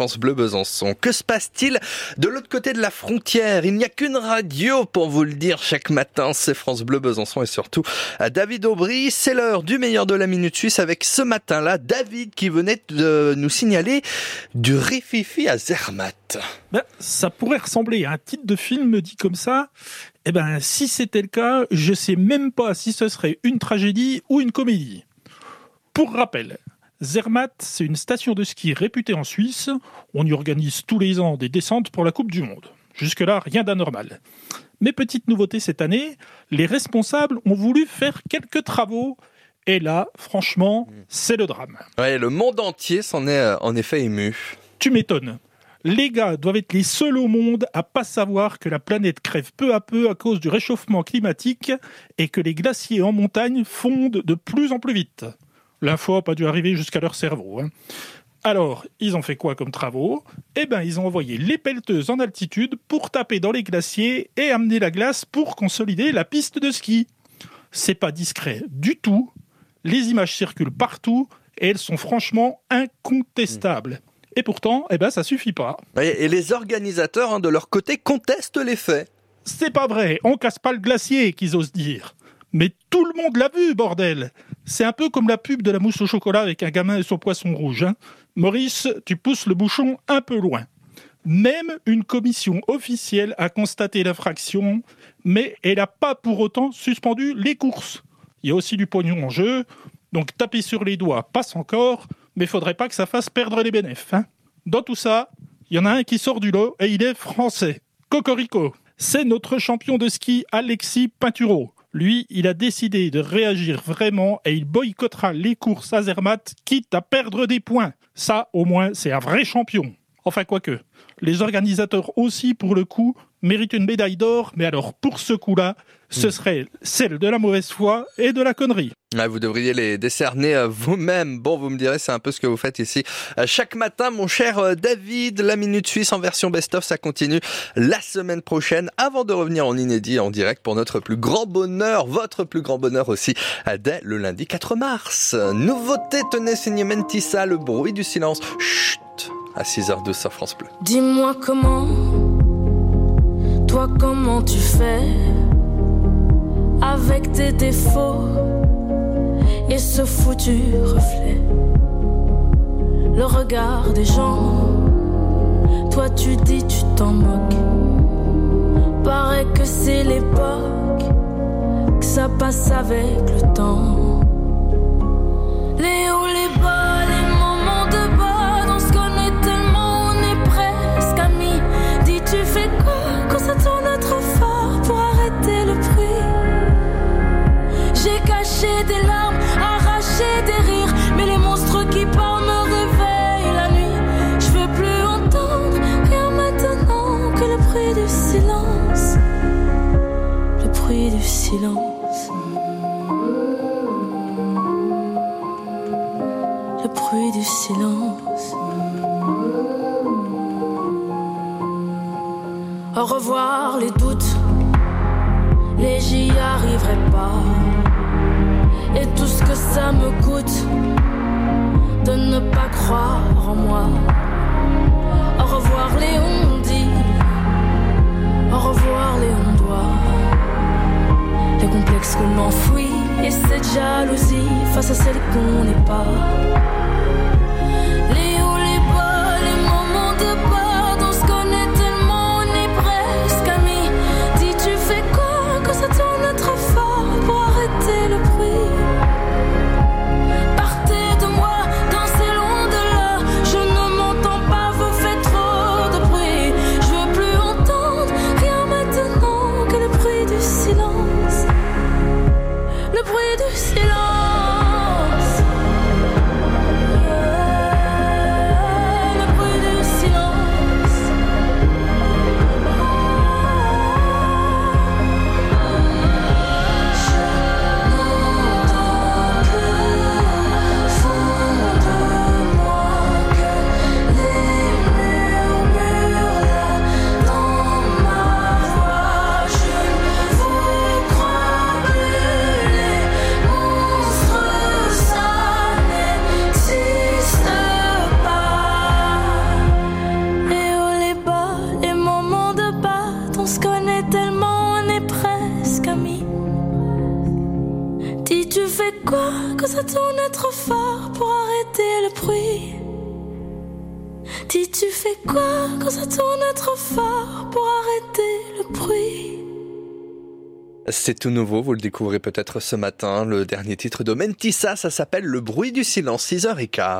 France Bleu Besançon. Que se passe-t-il de l'autre côté de la frontière? Il n'y a qu'une radio pour vous le dire chaque matin, c'est France Bleu Besançon et surtout à David Aubry. C'est l'heure du meilleur de la Minute Suisse avec ce matin-là David qui venait de nous signaler du rififi à Zermatt. Ben, ça pourrait ressembler à un titre de film dit comme ça. Eh ben, si c'était le cas, je sais même pas si ce serait une tragédie ou une comédie. Pour rappel, Zermatt, c'est une station de ski réputée en Suisse. On y organise tous les ans des descentes pour la Coupe du Monde. Jusque-là, rien d'anormal. Mais petite nouveauté cette année, les responsables ont voulu faire quelques travaux. Et là, franchement, c'est le drame. Ouais, le monde entier s'en est euh, en effet ému. Tu m'étonnes. Les gars doivent être les seuls au monde à pas savoir que la planète crève peu à peu à cause du réchauffement climatique et que les glaciers en montagne fondent de plus en plus vite. L'info n'a pas dû arriver jusqu'à leur cerveau. Hein. Alors, ils ont fait quoi comme travaux? Eh ben, ils ont envoyé les pelleteuses en altitude pour taper dans les glaciers et amener la glace pour consolider la piste de ski. C'est pas discret du tout. Les images circulent partout et elles sont franchement incontestables. Et pourtant, eh ben, ça suffit pas. Et les organisateurs, hein, de leur côté, contestent les faits. C'est pas vrai, on casse pas le glacier, qu'ils osent dire. Mais tout le monde l'a vu, bordel C'est un peu comme la pub de la mousse au chocolat avec un gamin et son poisson rouge. Hein. Maurice, tu pousses le bouchon un peu loin. Même une commission officielle a constaté l'infraction, mais elle n'a pas pour autant suspendu les courses. Il y a aussi du pognon en jeu, donc taper sur les doigts passe encore, mais faudrait pas que ça fasse perdre les bénéfices. Hein. Dans tout ça, il y en a un qui sort du lot et il est français. Cocorico. C'est notre champion de ski Alexis Pinturo. Lui, il a décidé de réagir vraiment et il boycottera les courses à Zermatt, quitte à perdre des points. Ça, au moins, c'est un vrai champion. Enfin, quoique. Les organisateurs aussi, pour le coup, méritent une médaille d'or, mais alors pour ce coup-là, ce hmm. serait celle de la mauvaise foi et de la connerie. Ah, vous devriez les décerner euh, vous-même. Bon, vous me direz, c'est un peu ce que vous faites ici. Euh, chaque matin, mon cher euh, David, la Minute Suisse en version best-of, ça continue la semaine prochaine, avant de revenir en inédit, en direct, pour notre plus grand bonheur, votre plus grand bonheur aussi, dès le lundi 4 mars. Nouveauté, tenez, signé Mentissa, le bruit du silence. Chut, à 6h12 sur France Bleu. Dis-moi comment, toi comment tu fais avec tes défauts et ce foutu reflet. Le regard des gens, toi tu dis tu t'en moques. Paraît que c'est l'époque, que ça passe avec le temps. Le bruit du silence. Au revoir les doutes, les j'y arriverai pas et tout ce que ça me coûte de ne pas croire en moi. Qu'on n'est pas. Tu fais quoi quand ça tourne trop fort pour arrêter le bruit? Dis, tu fais quoi quand ça tourne trop fort pour arrêter le bruit? C'est tout nouveau, vous le découvrez peut-être ce matin, le dernier titre de Mentissa, ça s'appelle Le bruit du silence, 6h15.